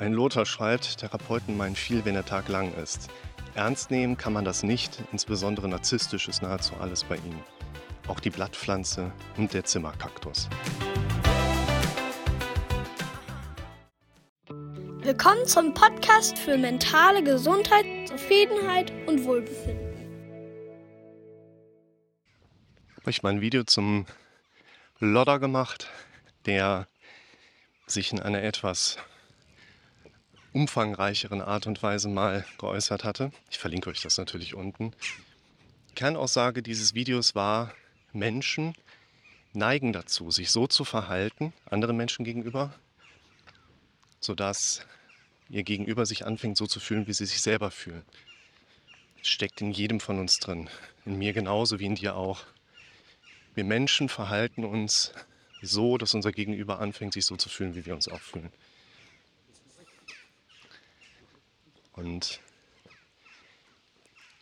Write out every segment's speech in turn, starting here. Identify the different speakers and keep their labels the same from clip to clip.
Speaker 1: Ein Lothar schreibt, Therapeuten meinen viel, wenn der Tag lang ist. Ernst nehmen kann man das nicht, insbesondere narzisstisch ist nahezu alles bei ihnen. Auch die Blattpflanze und der Zimmerkaktus.
Speaker 2: Willkommen zum Podcast für mentale Gesundheit, Zufriedenheit und Wohlbefinden.
Speaker 1: Habe ich mal ein Video zum Lodder gemacht, der sich in einer etwas umfangreicheren Art und Weise mal geäußert hatte. Ich verlinke euch das natürlich unten. Kernaussage dieses Videos war, Menschen neigen dazu, sich so zu verhalten, anderen Menschen gegenüber, sodass ihr Gegenüber sich anfängt so zu fühlen, wie sie sich selber fühlen. Es steckt in jedem von uns drin, in mir genauso wie in dir auch. Wir Menschen verhalten uns so, dass unser Gegenüber anfängt, sich so zu fühlen, wie wir uns auch fühlen. Und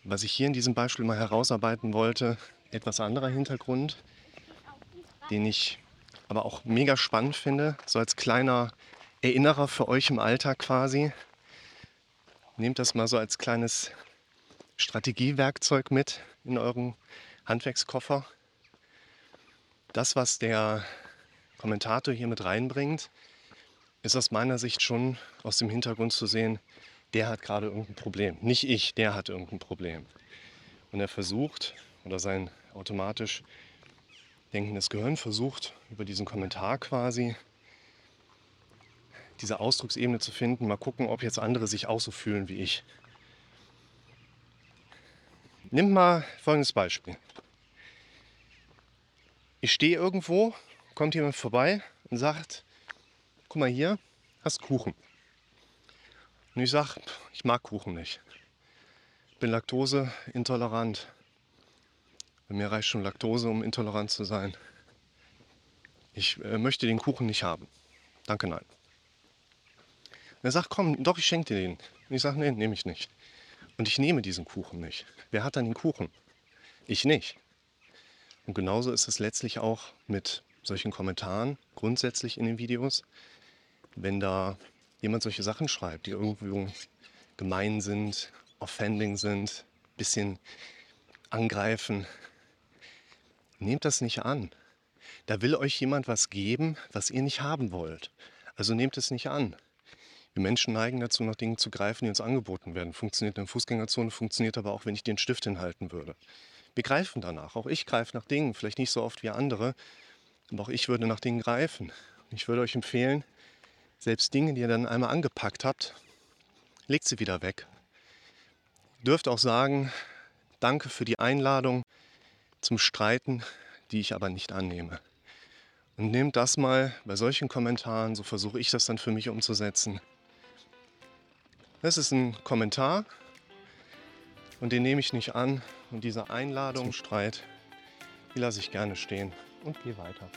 Speaker 1: was ich hier in diesem Beispiel mal herausarbeiten wollte, etwas anderer Hintergrund, den ich aber auch mega spannend finde, so als kleiner Erinnerer für euch im Alltag quasi. Nehmt das mal so als kleines Strategiewerkzeug mit in euren Handwerkskoffer. Das, was der Kommentator hier mit reinbringt, ist aus meiner Sicht schon aus dem Hintergrund zu sehen, der hat gerade irgendein Problem. Nicht ich, der hat irgendein Problem. Und er versucht, oder sein automatisch denkendes Gehirn versucht, über diesen Kommentar quasi diese Ausdrucksebene zu finden. Mal gucken, ob jetzt andere sich auch so fühlen wie ich. Nimm mal folgendes Beispiel. Ich stehe irgendwo, kommt jemand vorbei und sagt, guck mal hier, hast Kuchen. Und ich sage, ich mag Kuchen nicht. Ich bin laktoseintolerant. Bei mir reicht schon Laktose, um intolerant zu sein. Ich äh, möchte den Kuchen nicht haben. Danke, nein. Und er sagt, komm, doch, ich schenke dir den. Und ich sage, nee, nehme ich nicht. Und ich nehme diesen Kuchen nicht. Wer hat dann den Kuchen? Ich nicht. Und genauso ist es letztlich auch mit solchen Kommentaren, grundsätzlich in den Videos. Wenn da jemand solche Sachen schreibt, die irgendwo gemein sind, offending sind, bisschen angreifen, nehmt das nicht an. Da will euch jemand was geben, was ihr nicht haben wollt. Also nehmt es nicht an. Wir Menschen neigen dazu, nach Dingen zu greifen, die uns angeboten werden. Funktioniert in der Fußgängerzone, funktioniert aber auch, wenn ich den Stift hinhalten würde. Wir greifen danach. Auch ich greife nach Dingen, vielleicht nicht so oft wie andere, aber auch ich würde nach Dingen greifen. Ich würde euch empfehlen, selbst Dinge, die ihr dann einmal angepackt habt, legt sie wieder weg. Ihr dürft auch sagen, danke für die Einladung zum Streiten, die ich aber nicht annehme. Und nehmt das mal bei solchen Kommentaren, so versuche ich das dann für mich umzusetzen. Das ist ein Kommentar und den nehme ich nicht an. Und diese Einladung, Streit, die lasse ich gerne stehen und gehe weiter.